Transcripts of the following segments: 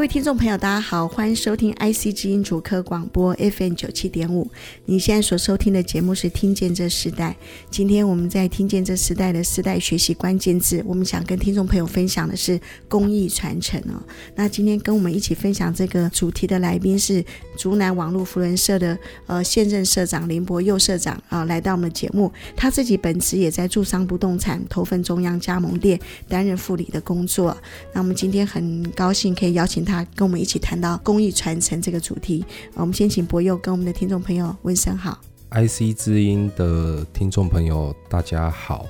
各位听众朋友，大家好，欢迎收听 IC 之音主科广播 FM 九七点五。你现在所收听的节目是《听见这时代》。今天我们在《听见这时代》的时代学习关键字，我们想跟听众朋友分享的是公益传承哦。那今天跟我们一起分享这个主题的来宾是竹南网络扶轮社的呃现任社长林博佑社长啊、来到我们的节目。他自己本职也在住商不动产头份中央加盟店担任副理的工作。那我们今天很高兴可以邀请他他。跟我们一起谈到公益传承这个主题，我们先请博佑跟我们的听众朋友问声好。IC 之音的听众朋友，大家好。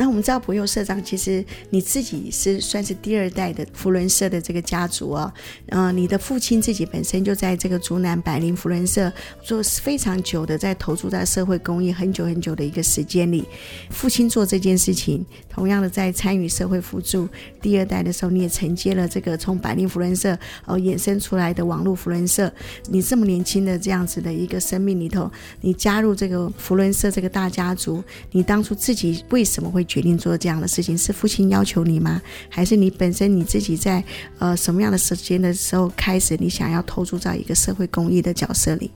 那我们知道柏佑社长，其实你自己是算是第二代的福伦社的这个家族啊、哦。嗯、呃，你的父亲自己本身就在这个竹南百灵福伦社做非常久的，在投注在社会公益很久很久的一个时间里。父亲做这件事情，同样的在参与社会扶助。第二代的时候，你也承接了这个从百灵福伦社哦衍生出来的网络福伦社。你这么年轻的这样子的一个生命里头，你加入这个福伦社这个大家族，你当初自己为什么会？决定做这样的事情，是父亲要求你吗？还是你本身你自己在呃什么样的时间的时候开始，你想要投注在一个社会公益的角色里？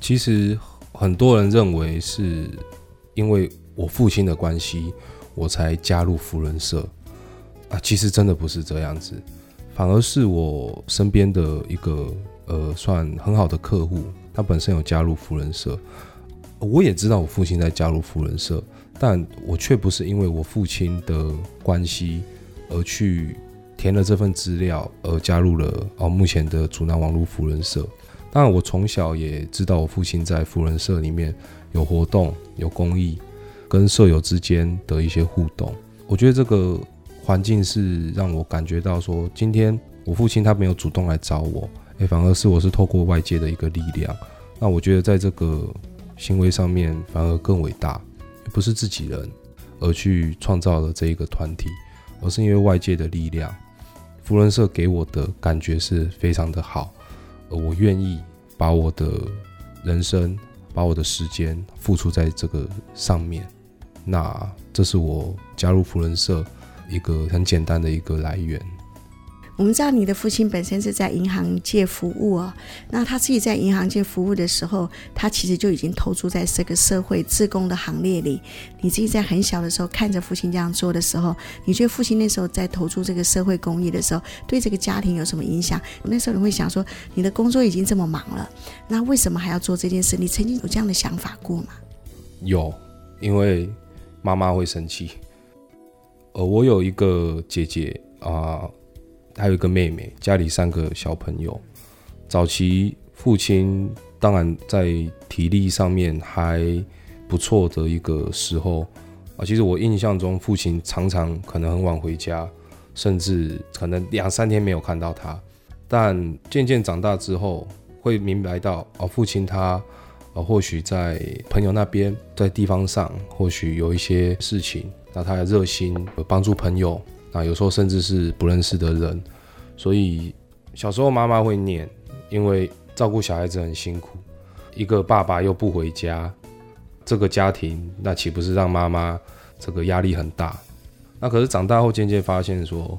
其实很多人认为是因为我父亲的关系，我才加入扶轮社啊。其实真的不是这样子，反而是我身边的一个呃算很好的客户，他本身有加入扶轮社，我也知道我父亲在加入富人社。但我却不是因为我父亲的关系而去填了这份资料，而加入了哦目前的竹南网络扶人社。当然，我从小也知道我父亲在扶人社里面有活动、有公益，跟舍友之间的一些互动。我觉得这个环境是让我感觉到说，今天我父亲他没有主动来找我，诶，反而是我是透过外界的一个力量。那我觉得在这个行为上面反而更伟大。不是自己人，而去创造了这一个团体，而是因为外界的力量。福伦社给我的感觉是非常的好，我愿意把我的人生、把我的时间付出在这个上面。那这是我加入福伦社一个很简单的一个来源。我们知道你的父亲本身是在银行界服务啊，那他自己在银行界服务的时候，他其实就已经投注在这个社会自工的行列里。你自己在很小的时候看着父亲这样做的时候，你觉得父亲那时候在投注这个社会公益的时候，对这个家庭有什么影响？那时候你会想说，你的工作已经这么忙了，那为什么还要做这件事？你曾经有这样的想法过吗？有，因为妈妈会生气。呃，我有一个姐姐啊。还有一个妹妹，家里三个小朋友。早期父亲当然在体力上面还不错的一个时候啊，其实我印象中父亲常常可能很晚回家，甚至可能两三天没有看到他。但渐渐长大之后，会明白到哦，父亲他呃或许在朋友那边，在地方上或许有一些事情，那他的热心帮助朋友。啊，有时候甚至是不认识的人，所以小时候妈妈会念，因为照顾小孩子很辛苦，一个爸爸又不回家，这个家庭那岂不是让妈妈这个压力很大？那可是长大后渐渐发现说，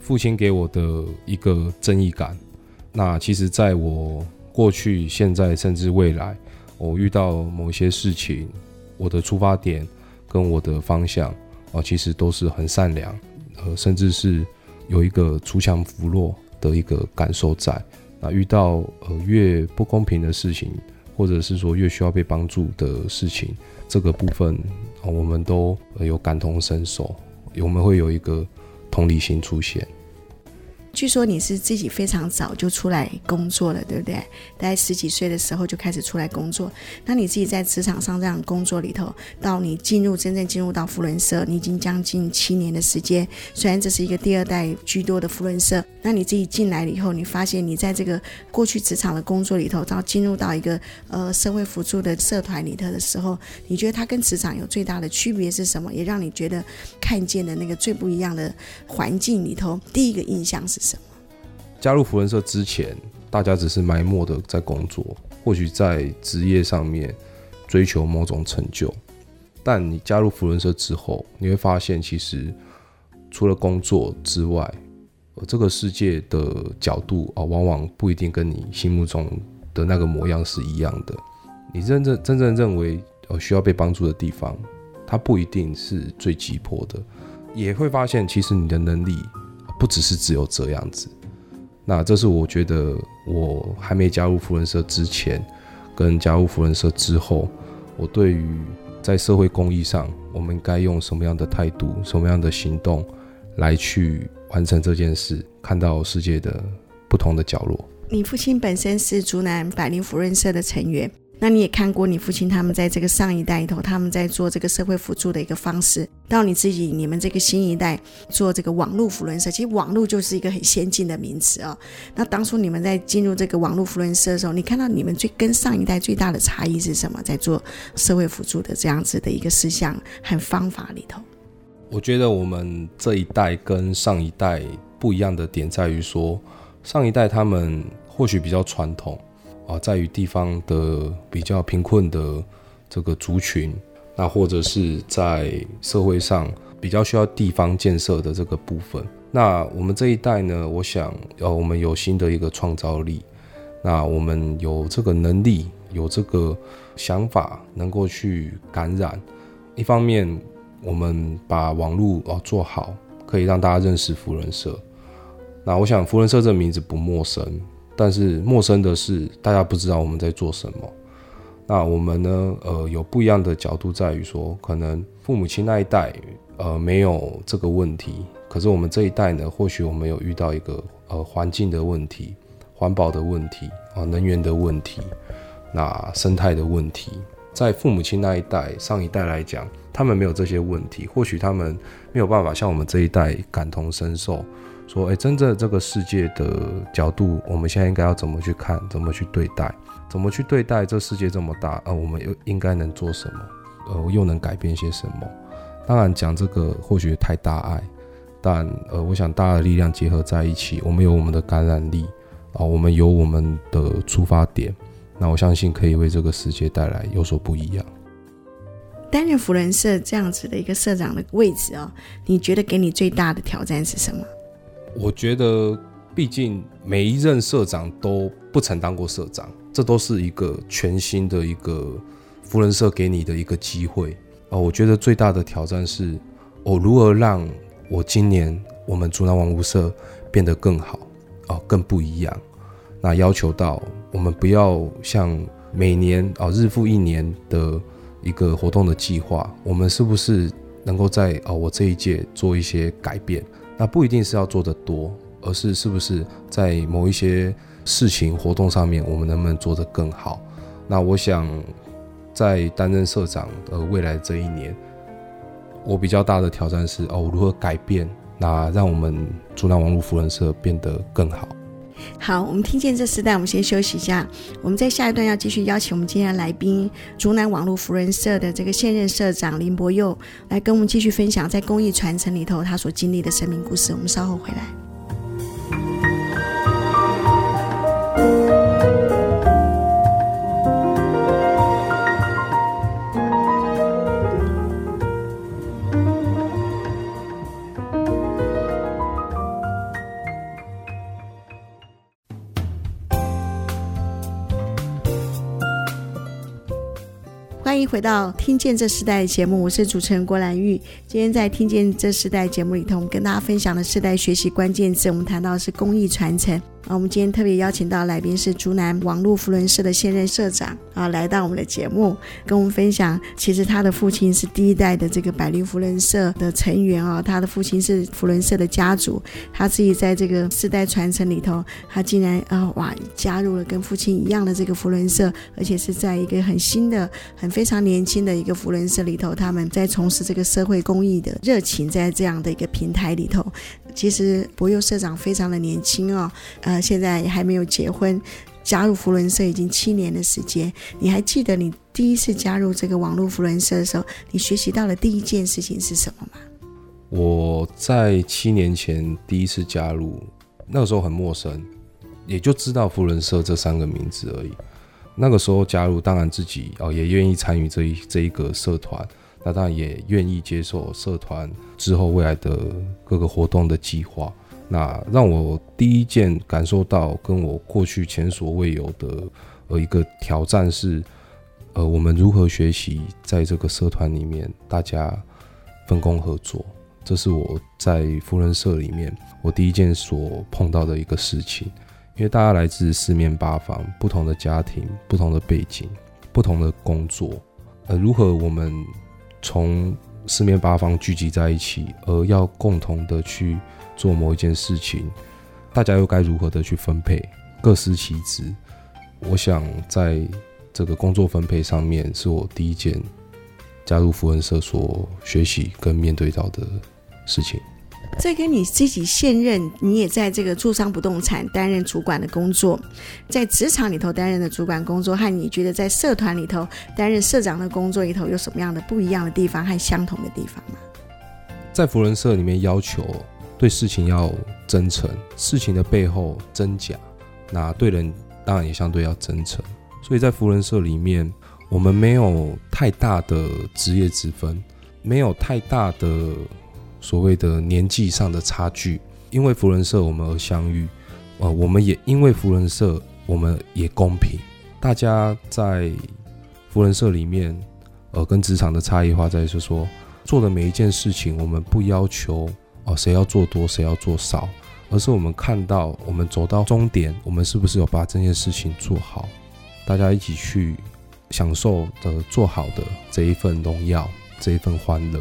父亲给我的一个正义感，那其实在我过去、现在甚至未来，我遇到某些事情，我的出发点跟我的方向啊，其实都是很善良。呃，甚至是有一个锄强扶弱的一个感受在。那遇到呃越不公平的事情，或者是说越需要被帮助的事情，这个部分，我们都有感同身受，我们会有一个同理心出现。据说你是自己非常早就出来工作了，对不对？大概十几岁的时候就开始出来工作。那你自己在职场上这样工作里头，到你进入真正进入到福伦社，你已经将近七年的时间。虽然这是一个第二代居多的福伦社，那你自己进来了以后，你发现你在这个过去职场的工作里头，到进入到一个呃社会辅助的社团里头的时候，你觉得它跟职场有最大的区别是什么？也让你觉得看见的那个最不一样的环境里头，第一个印象是？加入扶轮社之前，大家只是埋没的在工作，或许在职业上面追求某种成就。但你加入扶轮社之后，你会发现，其实除了工作之外，这个世界的角度啊，往往不一定跟你心目中的那个模样是一样的。你真正真正认为呃需要被帮助的地方，它不一定是最急迫的。也会发现，其实你的能力。不只是只有这样子，那这是我觉得我还没加入扶轮社之前，跟加入扶轮社之后，我对于在社会公益上，我们该用什么样的态度、什么样的行动来去完成这件事，看到世界的不同的角落。你父亲本身是竹南百灵扶轮社的成员。那你也看过你父亲他们在这个上一代里头，他们在做这个社会辅助的一个方式，到你自己你们这个新一代做这个网络扶轮社，其实网络就是一个很先进的名词哦。那当初你们在进入这个网络扶轮社的时候，你看到你们最跟上一代最大的差异是什么？在做社会辅助的这样子的一个思想和方法里头，我觉得我们这一代跟上一代不一样的点在于说，上一代他们或许比较传统。啊，在于地方的比较贫困的这个族群，那或者是在社会上比较需要地方建设的这个部分。那我们这一代呢，我想，呃，我们有新的一个创造力，那我们有这个能力，有这个想法，能够去感染。一方面，我们把网络哦做好，可以让大家认识福人社。那我想，福人社这个名字不陌生。但是陌生的是，大家不知道我们在做什么。那我们呢？呃，有不一样的角度，在于说，可能父母亲那一代，呃，没有这个问题。可是我们这一代呢，或许我们有遇到一个呃环境的问题、环保的问题啊、能源的问题、那生态的问题。在父母亲那一代、上一代来讲，他们没有这些问题，或许他们没有办法像我们这一代感同身受。说，哎，真正这个世界的角度，我们现在应该要怎么去看，怎么去对待，怎么去对待这世界这么大，呃，我们又应该能做什么，呃，又能改变些什么？当然，讲这个或许太大爱，但呃，我想大的力量结合在一起，我们有我们的感染力，啊、我们有我们的出发点，那我相信可以为这个世界带来有所不一样。担任扶轮社这样子的一个社长的位置哦，你觉得给你最大的挑战是什么？我觉得，毕竟每一任社长都不曾当过社长，这都是一个全新的一个扶轮社给你的一个机会啊！我觉得最大的挑战是，我如何让我今年我们竹南王屋社变得更好哦，更不一样。那要求到我们不要像每年啊日复一年的一个活动的计划，我们是不是能够在啊我这一届做一些改变？那不一定是要做的多，而是是不是在某一些事情活动上面，我们能不能做得更好？那我想，在担任社长的未来这一年，我比较大的挑战是哦，如何改变，那让我们竹南网络扶人社变得更好。好，我们听见这时代，我们先休息一下。我们在下一段要继续邀请我们今天的来宾，竹南网络福人社的这个现任社长林柏佑，来跟我们继续分享在公益传承里头他所经历的生命故事。我们稍后回来。欢迎回到《听见这时代》节目，我是主持人郭兰玉。今天在《听见这时代》节目里头，我们跟大家分享的世代学习关键字，我们谈到的是公益传承。啊，我们今天特别邀请到来宾是竹南网络扶轮社的现任社长啊，来到我们的节目，跟我们分享，其实他的父亲是第一代的这个百灵扶轮社的成员啊，他的父亲是扶轮社的家族，他自己在这个世代传承里头，他竟然啊哇加入了跟父亲一样的这个扶轮社，而且是在一个很新的、很非常年轻的一个扶轮社里头，他们在从事这个社会公益的热情，在这样的一个平台里头。其实柏佑社长非常的年轻哦，呃，现在还没有结婚，加入福伦社已经七年的时间。你还记得你第一次加入这个网络福伦社的时候，你学习到的第一件事情是什么吗？我在七年前第一次加入，那个时候很陌生，也就知道福伦社这三个名字而已。那个时候加入，当然自己哦也愿意参与这一这一个社团。那当然也愿意接受社团之后未来的各个活动的计划。那让我第一件感受到跟我过去前所未有的呃一个挑战是，呃，我们如何学习在这个社团里面大家分工合作。这是我在扶轮社里面我第一件所碰到的一个事情。因为大家来自四面八方，不同的家庭、不同的背景、不同的工作，呃，如何我们从四面八方聚集在一起，而要共同的去做某一件事情，大家又该如何的去分配，各司其职？我想在这个工作分配上面，是我第一件加入福恩社所学习跟面对到的事情。这跟你自己现任，你也在这个住商不动产担任主管的工作，在职场里头担任的主管工作，和你觉得在社团里头担任社长的工作里头有什么样的不一样的地方和相同的地方吗？在福人社里面，要求对事情要真诚，事情的背后真假，那对人当然也相对要真诚。所以在福人社里面，我们没有太大的职业之分，没有太大的。所谓的年纪上的差距，因为扶轮社我们而相遇，呃，我们也因为扶轮社我们也公平。大家在扶轮社里面，呃，跟职场的差异化在于是说，做的每一件事情，我们不要求哦谁要做多谁要做少，而是我们看到我们走到终点，我们是不是有把这件事情做好，大家一起去享受的做好的这一份荣耀，这一份欢乐。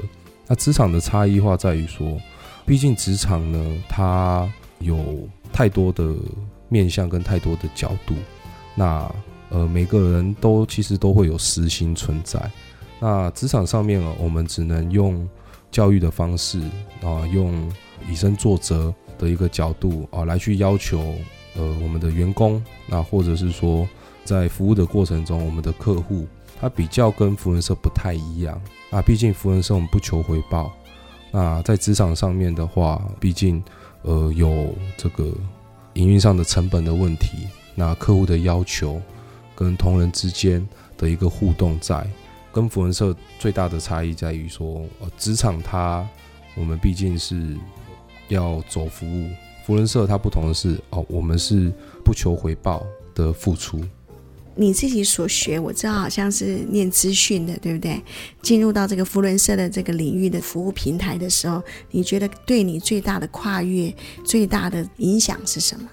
那职场的差异化在于说，毕竟职场呢，它有太多的面向跟太多的角度。那呃，每个人都其实都会有私心存在。那职场上面啊，我们只能用教育的方式啊，用以身作则的一个角度啊，来去要求呃我们的员工，那或者是说在服务的过程中，我们的客户。他比较跟扶轮社不太一样啊，毕竟福人社我们不求回报。那在职场上面的话，毕竟呃有这个营运上的成本的问题，那客户的要求跟同仁之间的一个互动在，跟福人社最大的差异在于说，呃，职场它我们毕竟是要走服务，福人社它不同的是哦，我们是不求回报的付出。你自己所学，我知道好像是念资讯的，对不对？进入到这个福伦社的这个领域的服务平台的时候，你觉得对你最大的跨越、最大的影响是什么？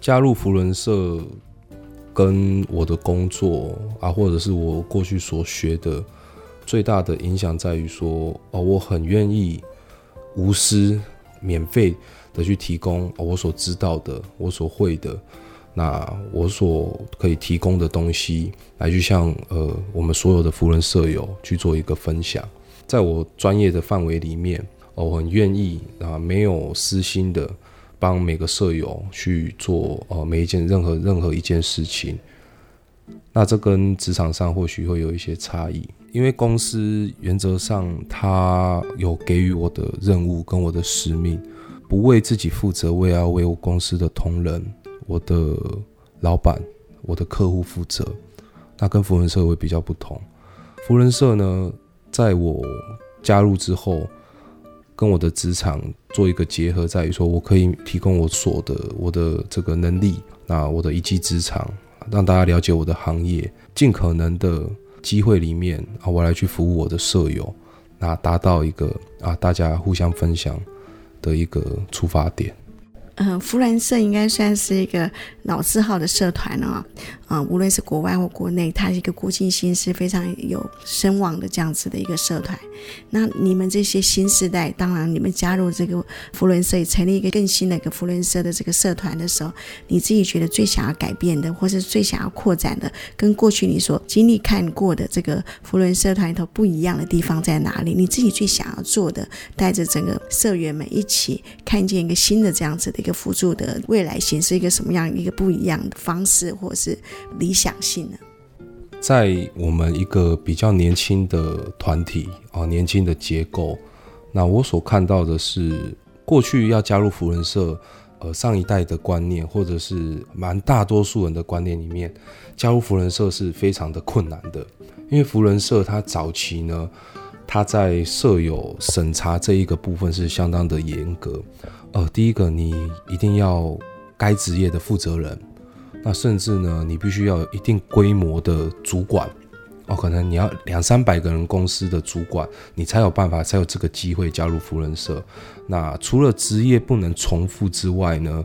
加入福伦社跟我的工作啊，或者是我过去所学的最大的影响在于说，哦，我很愿意无私、免费的去提供我所知道的、我所会的。那我所可以提供的东西，来去向呃我们所有的扶轮社友去做一个分享，在我专业的范围里面，我很愿意啊，没有私心的帮每个舍友去做呃每一件任何任何一件事情。那这跟职场上或许会有一些差异，因为公司原则上他有给予我的任务跟我的使命，不为自己负责，为要为我公司的同仁。我的老板，我的客户负责，那跟扶轮社会比较不同。福人社呢，在我加入之后，跟我的职场做一个结合，在于说我可以提供我所的我的这个能力，那我的一技之长，让大家了解我的行业，尽可能的机会里面啊，我来去服务我的舍友，那达到一个啊大家互相分享的一个出发点。嗯，福伦社应该算是一个老字号的社团了啊。啊，无论是国外或国内，它是一个国际性是非常有声望的这样子的一个社团。那你们这些新世代，当然你们加入这个福伦社，成立一个更新的一个福伦社的这个社团的时候，你自己觉得最想要改变的，或是最想要扩展的，跟过去你所经历看过的这个福伦社团里头不一样的地方在哪里？你自己最想要做的，带着整个社员们一起看见一个新的这样子的个辅助的未来，显示一个什么样一个不一样的方式，或者是。理想性呢，在我们一个比较年轻的团体啊，年轻的结构，那我所看到的是，过去要加入福人社，呃，上一代的观念，或者是蛮大多数人的观念里面，加入福人社是非常的困难的，因为福人社它早期呢，它在社友审查这一个部分是相当的严格，呃，第一个你一定要该职业的负责人。那甚至呢，你必须要有一定规模的主管哦，可能你要两三百个人公司的主管，你才有办法，才有这个机会加入福人社。那除了职业不能重复之外呢，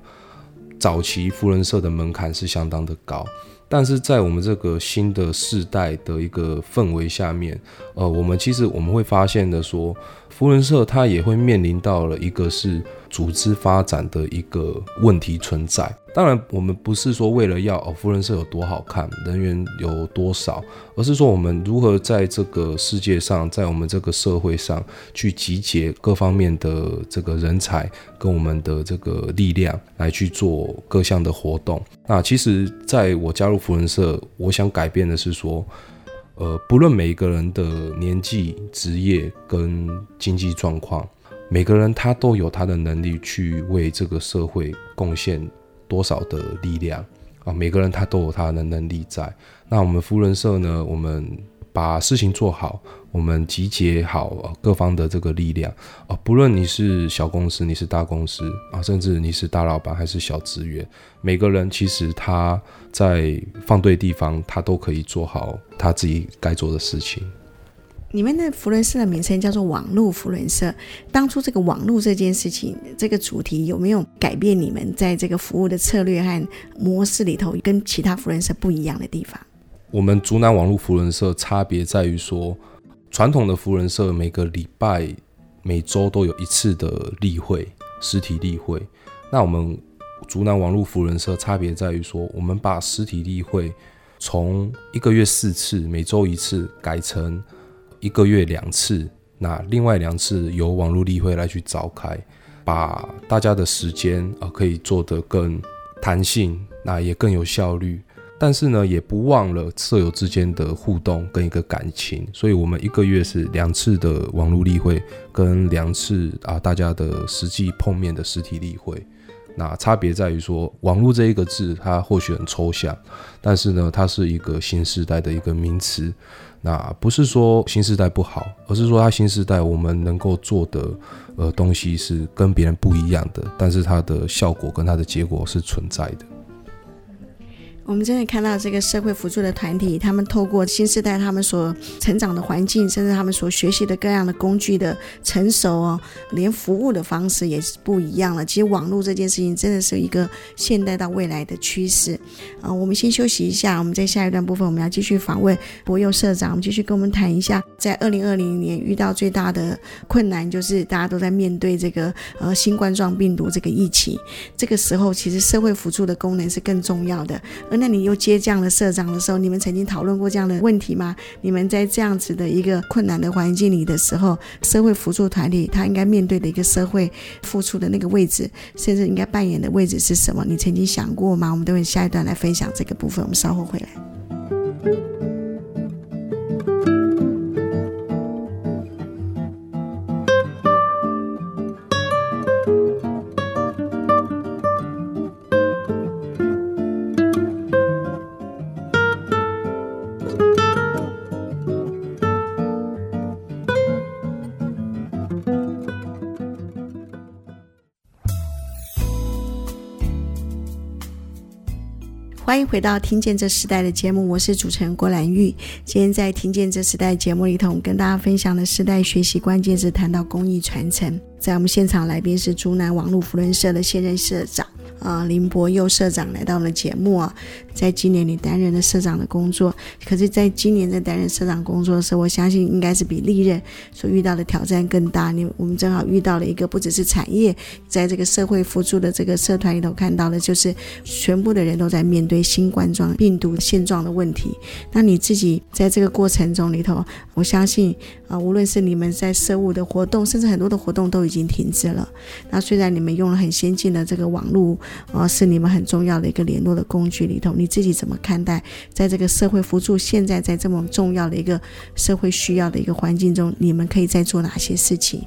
早期扶轮社的门槛是相当的高。但是在我们这个新的世代的一个氛围下面，呃，我们其实我们会发现的说，福人社它也会面临到了一个是组织发展的一个问题存在。当然，我们不是说为了要哦，扶轮社有多好看，人员有多少，而是说我们如何在这个世界上，在我们这个社会上去集结各方面的这个人才跟我们的这个力量来去做各项的活动。那其实，在我加入扶轮社，我想改变的是说，呃，不论每一个人的年纪、职业跟经济状况，每个人他都有他的能力去为这个社会贡献。多少的力量啊？每个人他都有他的能力在。那我们扶轮社呢？我们把事情做好，我们集结好各方的这个力量啊。不论你是小公司，你是大公司啊，甚至你是大老板还是小职员，每个人其实他在放对地方，他都可以做好他自己该做的事情。你们的扶轮社的名称叫做网络扶轮社。当初这个网络这件事情，这个主题有没有改变你们在这个服务的策略和模式里头，跟其他扶轮社不一样的地方？我们竹南网络扶轮社差别在于说，传统的扶轮社每个礼拜、每周都有一次的例会，实体例会。那我们竹南网络扶轮社差别在于说，我们把实体例会从一个月四次、每周一次改成。一个月两次，那另外两次由网络例会来去召开，把大家的时间啊可以做得更弹性，那也更有效率。但是呢，也不忘了舍友之间的互动跟一个感情，所以我们一个月是两次的网络例会，跟两次啊大家的实际碰面的实体例会。那差别在于说，网络这一个字它或许很抽象，但是呢，它是一个新时代的一个名词。那不是说新时代不好，而是说它新时代我们能够做的呃东西是跟别人不一样的，但是它的效果跟它的结果是存在的。我们真的看到这个社会辅助的团体，他们透过新时代他们所成长的环境，甚至他们所学习的各样的工具的成熟哦，连服务的方式也是不一样了。其实网络这件事情真的是一个现代到未来的趋势啊。我们先休息一下，我们在下一段部分我们要继续访问博佑社长，我们继续跟我们谈一下，在二零二零年遇到最大的困难就是大家都在面对这个呃新冠状病毒这个疫情，这个时候其实社会辅助的功能是更重要的，而那你又接这样的社长的时候，你们曾经讨论过这样的问题吗？你们在这样子的一个困难的环境里的时候，社会辅助团体他应该面对的一个社会付出的那个位置，甚至应该扮演的位置是什么？你曾经想过吗？我们等会下一段来分享这个部分，我们稍后回来。欢迎回到《听见这时代》的节目，我是主持人郭兰玉。今天在《听见这时代》节目里头，我跟大家分享的时代学习关键字，谈到公益传承。在我们现场来宾是竹南网络扶轮社的现任社长。啊，林伯佑社长来到了节目啊，在今年你担任了社长的工作，可是，在今年在担任社长工作的时候，我相信应该是比历任所遇到的挑战更大。你我们正好遇到了一个不只是产业，在这个社会辅助的这个社团里头看到的，就是全部的人都在面对新冠状病毒现状的问题。那你自己在这个过程中里头，我相信啊，无论是你们在社务的活动，甚至很多的活动都已经停止了。那虽然你们用了很先进的这个网络。啊，是你们很重要的一个联络的工具里头，你自己怎么看待？在这个社会辅助现在在这么重要的一个社会需要的一个环境中，你们可以再做哪些事情？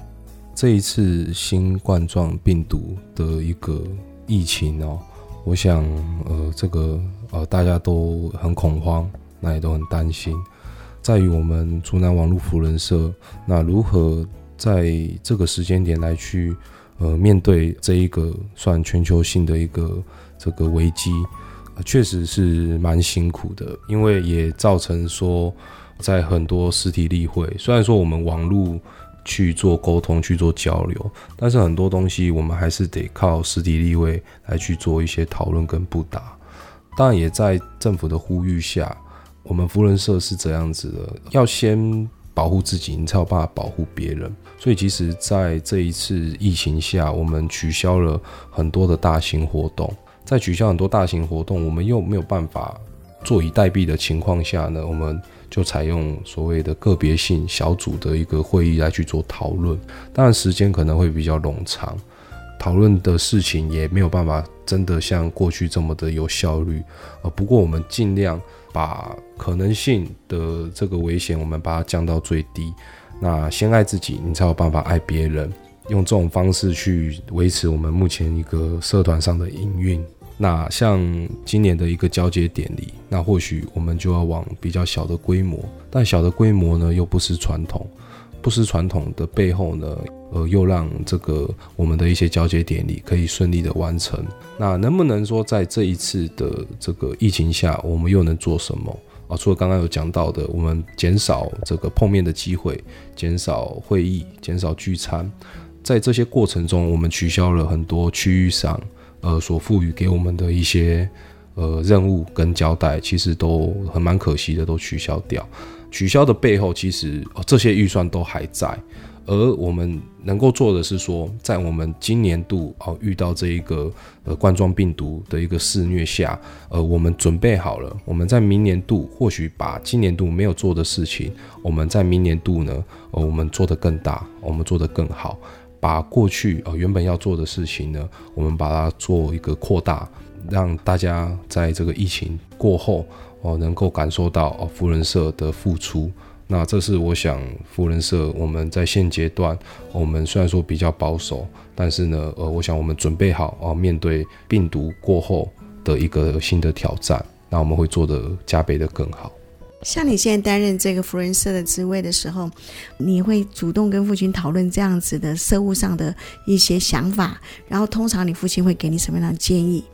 这一次新冠状病毒的一个疫情哦，我想呃，这个呃大家都很恐慌，那也都很担心。在于我们竹南网络扶人社，那如何在这个时间点来去？呃，面对这一个算全球性的一个这个危机，确实是蛮辛苦的，因为也造成说，在很多实体例会，虽然说我们网络去做沟通、去做交流，但是很多东西我们还是得靠实体例会来去做一些讨论跟布达。当然，也在政府的呼吁下，我们扶轮社是这样子的，要先。保护自己，你才有办法保护别人。所以，其实，在这一次疫情下，我们取消了很多的大型活动。在取消很多大型活动，我们又没有办法坐以待毙的情况下呢，我们就采用所谓的个别性小组的一个会议来去做讨论。当然，时间可能会比较冗长，讨论的事情也没有办法真的像过去这么的有效率。呃，不过我们尽量。把可能性的这个危险，我们把它降到最低。那先爱自己，你才有办法爱别人。用这种方式去维持我们目前一个社团上的营运。那像今年的一个交接典礼，那或许我们就要往比较小的规模，但小的规模呢，又不失传统。不失传统的背后呢，呃，又让这个我们的一些交接典礼可以顺利的完成。那能不能说在这一次的这个疫情下，我们又能做什么啊？除了刚刚有讲到的，我们减少这个碰面的机会，减少会议，减少聚餐，在这些过程中，我们取消了很多区域上呃所赋予给我们的一些呃任务跟交代，其实都很蛮可惜的，都取消掉。取消的背后，其实这些预算都还在，而我们能够做的是说，在我们今年度哦遇到这一个呃冠状病毒的一个肆虐下，呃，我们准备好了，我们在明年度或许把今年度没有做的事情，我们在明年度呢，呃，我们做得更大，我们做得更好，把过去呃原本要做的事情呢，我们把它做一个扩大，让大家在这个疫情过后。哦，能够感受到哦，福人社的付出，那这是我想福人社我们在现阶段，我们虽然说比较保守，但是呢，呃，我想我们准备好哦，面对病毒过后的一个新的挑战，那我们会做得加倍的更好。像你现在担任这个扶轮社的职位的时候，你会主动跟父亲讨论这样子的社务上的一些想法，然后通常你父亲会给你什么样的建议？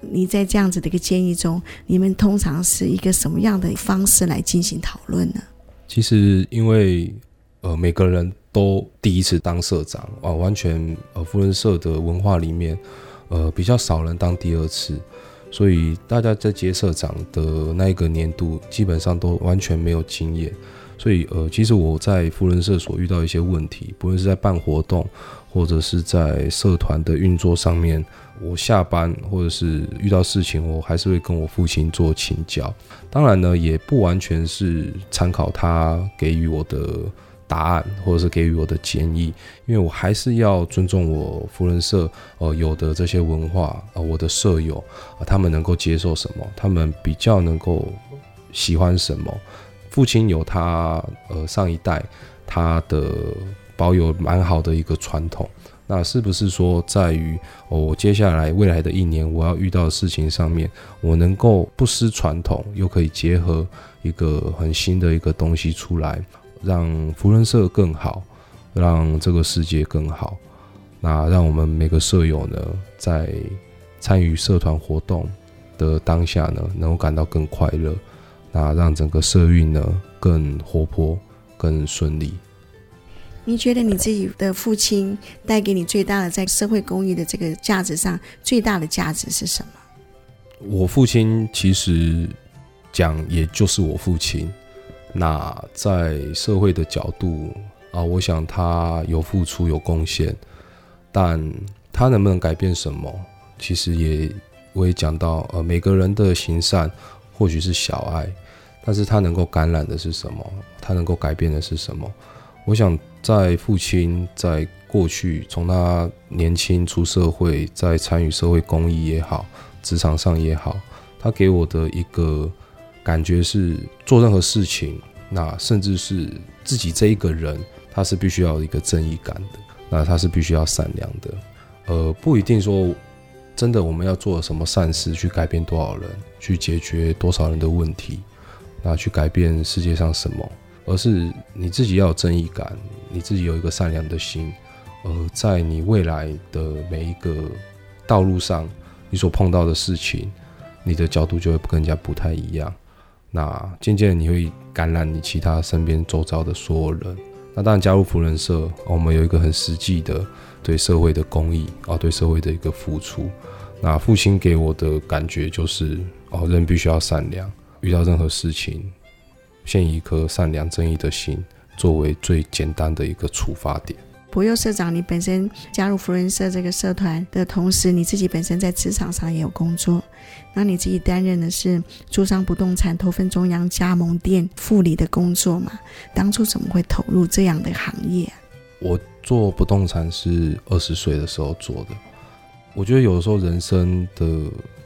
你在这样子的一个建议中，你们通常是一个什么样的方式来进行讨论呢？其实，因为呃，每个人都第一次当社长啊，完全呃，扶轮社的文化里面，呃，比较少人当第二次，所以大家在接社长的那一个年度，基本上都完全没有经验。所以呃，其实我在富人社所遇到一些问题，不论是在办活动，或者是在社团的运作上面。我下班或者是遇到事情，我还是会跟我父亲做请教。当然呢，也不完全是参考他给予我的答案，或者是给予我的建议，因为我还是要尊重我扶轮社呃有的这些文化呃我的舍友啊、他们能够接受什么，他们比较能够喜欢什么。父亲有他呃上一代他的保有蛮好的一个传统。那是不是说，在于我接下来未来的一年，我要遇到的事情上面，我能够不失传统，又可以结合一个很新的一个东西出来，让扶轮社更好，让这个世界更好。那让我们每个社友呢，在参与社团活动的当下呢，能够感到更快乐，那让整个社运呢更活泼、更顺利。你觉得你自己的父亲带给你最大的在社会公益的这个价值上最大的价值是什么？我父亲其实讲，也就是我父亲。那在社会的角度啊，我想他有付出、有贡献，但他能不能改变什么？其实也我也讲到，呃，每个人的行善或许是小爱，但是他能够感染的是什么？他能够改变的是什么？我想，在父亲在过去，从他年轻出社会，在参与社会公益也好，职场上也好，他给我的一个感觉是，做任何事情，那甚至是自己这一个人，他是必须要有一个正义感的，那他是必须要善良的，呃，不一定说真的我们要做什么善事去改变多少人，去解决多少人的问题，那去改变世界上什么。而是你自己要有正义感，你自己有一个善良的心，而在你未来的每一个道路上，你所碰到的事情，你的角度就会跟人家不太一样。那渐渐你会感染你其他身边周遭的所有人。那当然加入福人社，我们有一个很实际的对社会的公益啊，对社会的一个付出。那父亲给我的感觉就是哦，人必须要善良，遇到任何事情。先以一颗善良正义的心作为最简单的一个出发点。博佑社长，你本身加入扶轮社这个社团的同时，你自己本身在职场上也有工作，那你自己担任的是住商不动产头份中央加盟店副理的工作嘛？当初怎么会投入这样的行业？我做不动产是二十岁的时候做的。我觉得有的时候人生的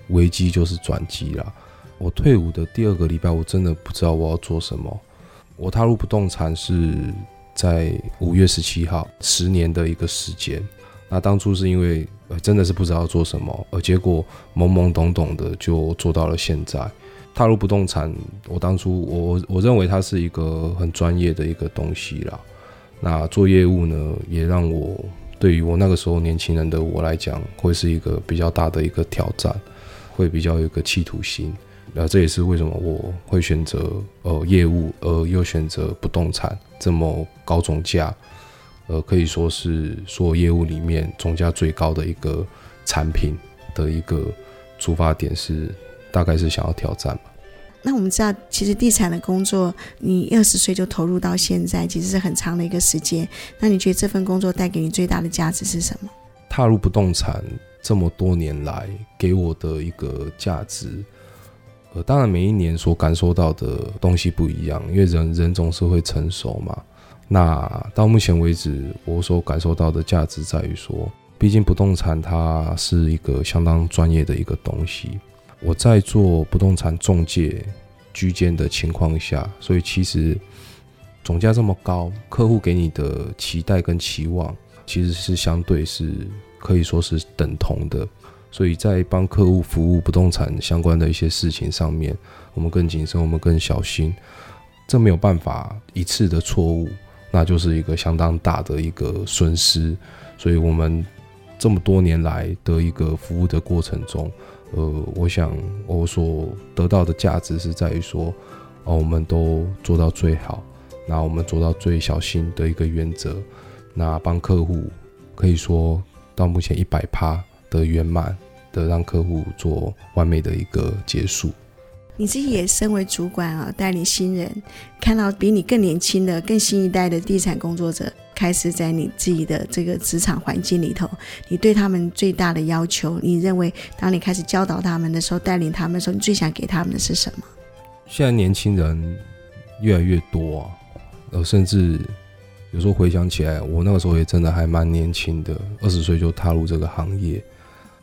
危机就是转机啦。我退伍的第二个礼拜，我真的不知道我要做什么。我踏入不动产是在五月十七号，十年的一个时间。那当初是因为呃真的是不知道做什么，而结果懵懵懂懂的就做到了现在。踏入不动产，我当初我我认为它是一个很专业的一个东西啦。那做业务呢，也让我对于我那个时候年轻人的我来讲，会是一个比较大的一个挑战，会比较有一个企图心。那这也是为什么我会选择呃业务，而又选择不动产这么高总价，呃可以说是所有业务里面总价最高的一个产品的一个出发点是，大概是想要挑战吧。那我们知道，其实地产的工作，你二十岁就投入到现在，其实是很长的一个时间。那你觉得这份工作带给你最大的价值是什么？踏入不动产这么多年来，给我的一个价值。呃，当然每一年所感受到的东西不一样，因为人人总是会成熟嘛。那到目前为止，我所感受到的价值在于说，毕竟不动产它是一个相当专业的一个东西。我在做不动产中介居间的情况下，所以其实总价这么高，客户给你的期待跟期望其实是相对是可以说是等同的。所以在帮客户服务不动产相关的一些事情上面，我们更谨慎，我们更小心。这没有办法一次的错误，那就是一个相当大的一个损失。所以，我们这么多年来的一个服务的过程中，呃，我想我所得到的价值是在于说，哦，我们都做到最好，那我们做到最小心的一个原则，那帮客户可以说到目前一百趴的圆满。的让客户做完美的一个结束。你自己也身为主管啊，带领新人，看到比你更年轻的、更新一代的地产工作者开始在你自己的这个职场环境里头，你对他们最大的要求，你认为当你开始教导他们的时候，带领他们的时候，你最想给他们的是什么？现在年轻人越来越多啊，呃，甚至有时候回想起来，我那个时候也真的还蛮年轻的，二十岁就踏入这个行业。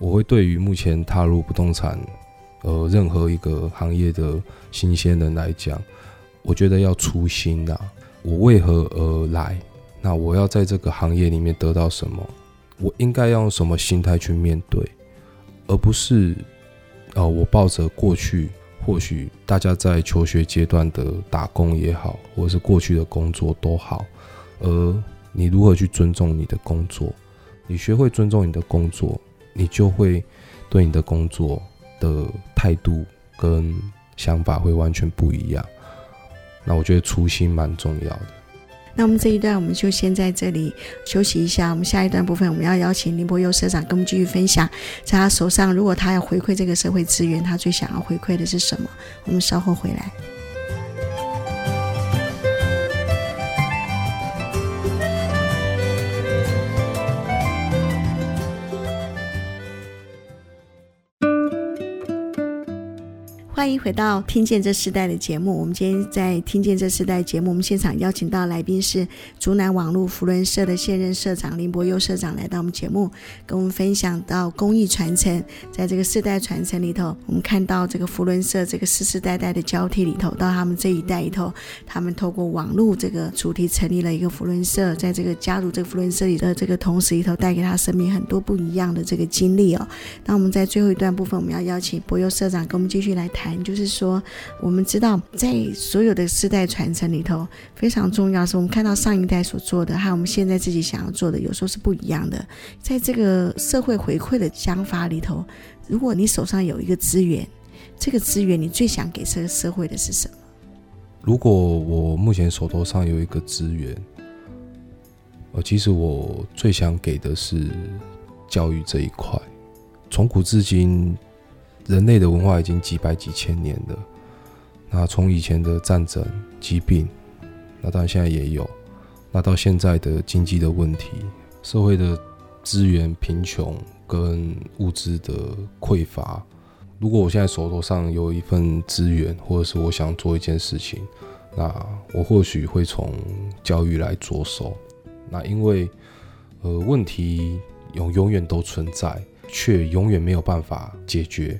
我会对于目前踏入不动产，呃，任何一个行业的新鲜人来讲，我觉得要初心呐。我为何而来？那我要在这个行业里面得到什么？我应该要用什么心态去面对？而不是，呃，我抱着过去或许大家在求学阶段的打工也好，或是过去的工作都好，而你如何去尊重你的工作？你学会尊重你的工作。你就会对你的工作的态度跟想法会完全不一样。那我觉得初心蛮重要的。那我们这一段我们就先在这里休息一下。我们下一段部分我们要邀请林柏佑社长跟我们继续分享，在他手上，如果他要回馈这个社会资源，他最想要回馈的是什么？我们稍后回来。欢迎回到《听见这世代》的节目。我们今天在《听见这世代》节目，我们现场邀请到来宾是竹南网络福伦社的现任社长林柏佑社长来到我们节目，跟我们分享到公益传承。在这个世代传承里头，我们看到这个福伦社这个世世代代的交替里头，到他们这一代里头，他们透过网络这个主题成立了一个福伦社，在这个加入这个福伦社里的这个同时里头，带给他生命很多不一样的这个经历哦。那我们在最后一段部分，我们要邀请柏佑社长跟我们继续来谈。就是说，我们知道，在所有的世代传承里头，非常重要是我们看到上一代所做的，和我们现在自己想要做的，有时候是不一样的。在这个社会回馈的想法里头，如果你手上有一个资源，这个资源你最想给这个社会的是什么？如果我目前手头上有一个资源，呃，其实我最想给的是教育这一块，从古至今。人类的文化已经几百几千年了，那从以前的战争、疾病，那当然现在也有，那到现在的经济的问题、社会的资源贫穷跟物资的匮乏，如果我现在手头上有一份资源，或者是我想做一件事情，那我或许会从教育来着手。那因为呃问题永永远都存在，却永远没有办法解决。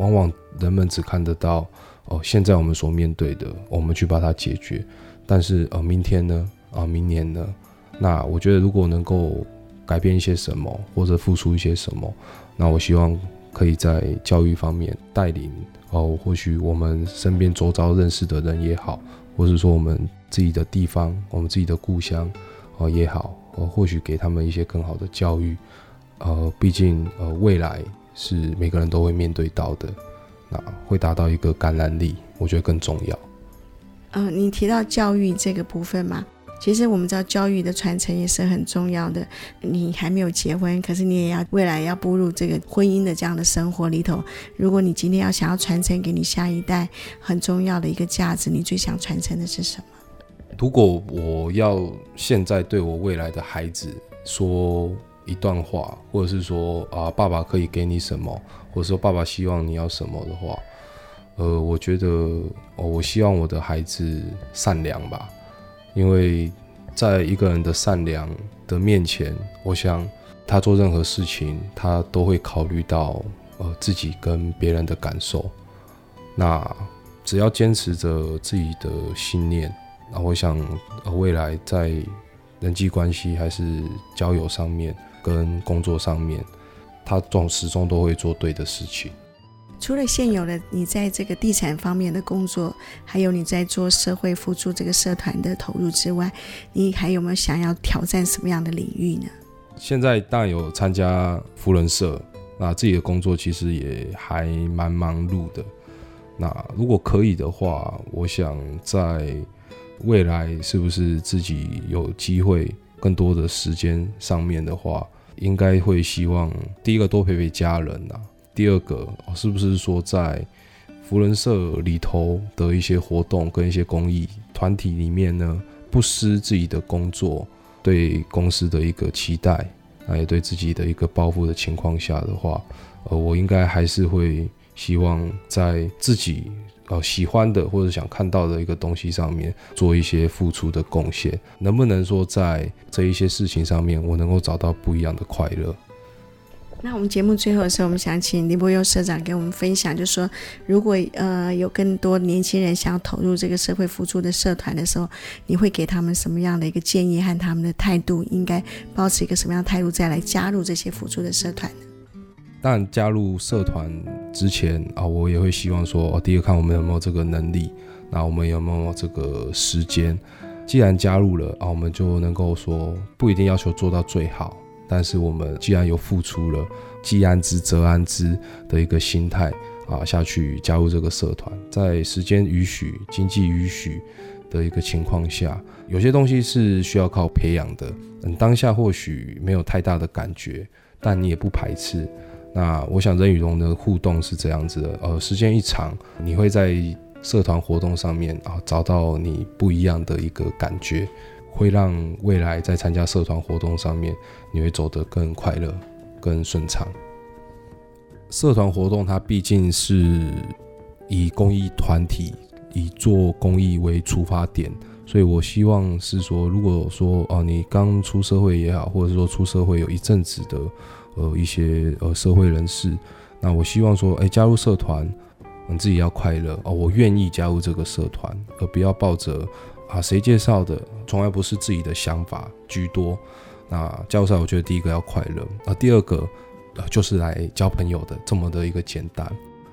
往往人们只看得到哦，现在我们所面对的，我们去把它解决。但是呃，明天呢？啊，明年呢？那我觉得，如果能够改变一些什么，或者付出一些什么，那我希望可以在教育方面带领哦，或许我们身边周遭认识的人也好，或者说我们自己的地方，我们自己的故乡哦也好，哦，或许给他们一些更好的教育。呃，毕竟呃，未来。是每个人都会面对到的，那会达到一个感染力，我觉得更重要。嗯、呃，你提到教育这个部分嘛，其实我们知道教育的传承也是很重要的。你还没有结婚，可是你也要未来要步入这个婚姻的这样的生活里头。如果你今天要想要传承给你下一代很重要的一个价值，你最想传承的是什么？如果我要现在对我未来的孩子说。一段话，或者是说啊，爸爸可以给你什么，或者说爸爸希望你要什么的话，呃，我觉得，哦，我希望我的孩子善良吧，因为在一个人的善良的面前，我想他做任何事情，他都会考虑到呃自己跟别人的感受。那只要坚持着自己的信念，那我想未来在人际关系还是交友上面。跟工作上面，他总始终都会做对的事情。除了现有的你在这个地产方面的工作，还有你在做社会辅助这个社团的投入之外，你还有没有想要挑战什么样的领域呢？现在当然有参加扶人社，那自己的工作其实也还蛮忙碌的。那如果可以的话，我想在未来是不是自己有机会？更多的时间上面的话，应该会希望第一个多陪陪家人呐、啊，第二个是不是说在福人社里头的一些活动跟一些公益团体里面呢，不失自己的工作对公司的一个期待，那也对自己的一个抱负的情况下的话，呃，我应该还是会希望在自己。呃，喜欢的或者想看到的一个东西上面做一些付出的贡献，能不能说在这一些事情上面，我能够找到不一样的快乐？那我们节目最后的时候，我们想请林柏佑社长给我们分享，就是说，如果呃有更多年轻人想要投入这个社会辅助的社团的时候，你会给他们什么样的一个建议和他们的态度？应该保持一个什么样的态度再来加入这些辅助的社团？当然，加入社团之前啊，我也会希望说，哦，第一个看我们有没有这个能力，那我们有没有这个时间。既然加入了啊，我们就能够说，不一定要求做到最好，但是我们既然有付出了，既安之则安之的一个心态啊下去加入这个社团，在时间允许、经济允许的一个情况下，有些东西是需要靠培养的。嗯，当下或许没有太大的感觉，但你也不排斥。那我想人与人的互动是这样子的，呃，时间一长，你会在社团活动上面啊找到你不一样的一个感觉，会让未来在参加社团活动上面，你会走得更快乐、更顺畅。社团活动它毕竟是以公益团体、以做公益为出发点，所以我希望是说，如果说哦，你刚出社会也好，或者是说出社会有一阵子的。呃，一些呃社会人士，那我希望说，哎，加入社团，你自己要快乐哦，我愿意加入这个社团，而不要抱着啊谁介绍的，从来不是自己的想法居多。那加入社，我觉得第一个要快乐，啊，第二个呃就是来交朋友的，这么的一个简单。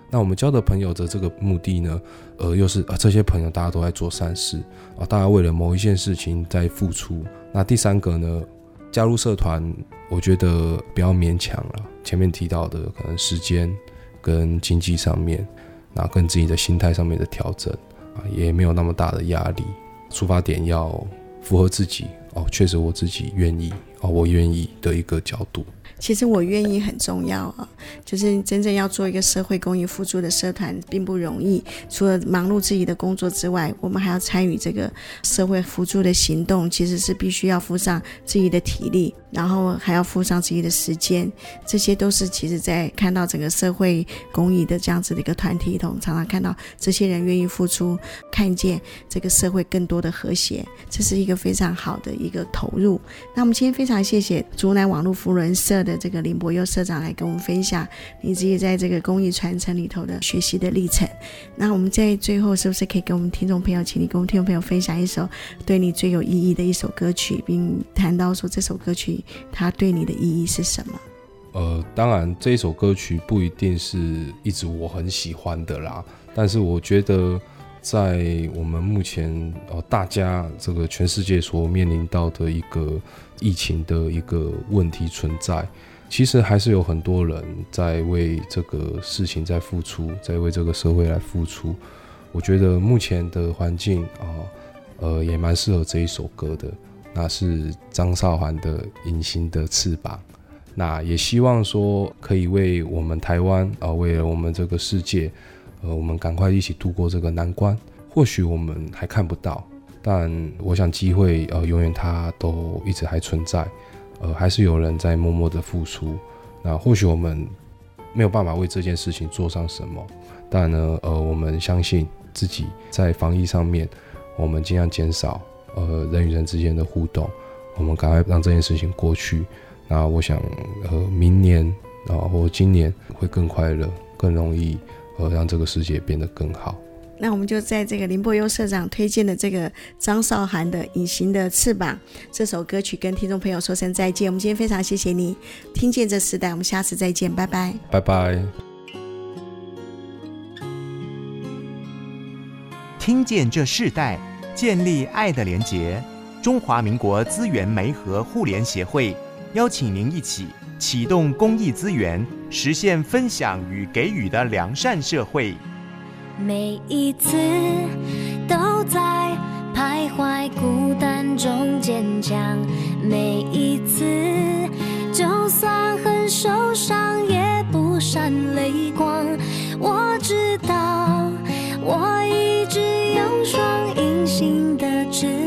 那我们交的朋友的这个目的呢，呃，又是啊这些朋友大家都在做善事啊，大家为了某一件事情在付出。那第三个呢？加入社团，我觉得不要勉强了。前面提到的可能时间跟经济上面，那跟自己的心态上面的调整啊，也没有那么大的压力。出发点要符合自己哦，确实我自己愿意哦，我愿意的一个角度。其实我愿意很重要啊，就是真正要做一个社会公益付出的社团并不容易。除了忙碌自己的工作之外，我们还要参与这个社会辅助的行动，其实是必须要付上自己的体力。然后还要付上自己的时间，这些都是其实，在看到整个社会公益的这样子的一个团体里头，常常看到这些人愿意付出，看见这个社会更多的和谐，这是一个非常好的一个投入。那我们今天非常谢谢竹南网络扶轮社的这个林伯佑社长来跟我们分享你自己在这个公益传承里头的学习的历程。那我们在最后是不是可以给我们听众朋友，请你跟我们听众朋友分享一首对你最有意义的一首歌曲，并谈到说这首歌曲。它对你的意义是什么？呃，当然这一首歌曲不一定是一直我很喜欢的啦，但是我觉得在我们目前呃大家这个全世界所面临到的一个疫情的一个问题存在，其实还是有很多人在为这个事情在付出，在为这个社会来付出。我觉得目前的环境啊，呃，也蛮适合这一首歌的。那是张韶涵的《隐形的翅膀》，那也希望说可以为我们台湾啊，为了我们这个世界，呃，我们赶快一起度过这个难关。或许我们还看不到，但我想机会呃，永远它都一直还存在，呃，还是有人在默默的付出。那或许我们没有办法为这件事情做上什么，但呢，呃，我们相信自己在防疫上面，我们尽量减少。呃，人与人之间的互动，我们赶快让这件事情过去。那我想，呃，明年啊，或今年会更快乐，更容易，呃，让这个世界变得更好。那我们就在这个林伯优社长推荐的这个张韶涵的《隐形的翅膀》这首歌曲，跟听众朋友说声再见。我们今天非常谢谢你，听见这时代，我们下次再见，拜拜，拜拜。听见这世代。建立爱的连结，中华民国资源媒和互联协会邀请您一起启动公益资源，实现分享与给予的良善社会。每一次都在徘徊孤单中坚强，每一次就算很受伤也不闪泪光。我知道，我一直有双。隐形的翅膀。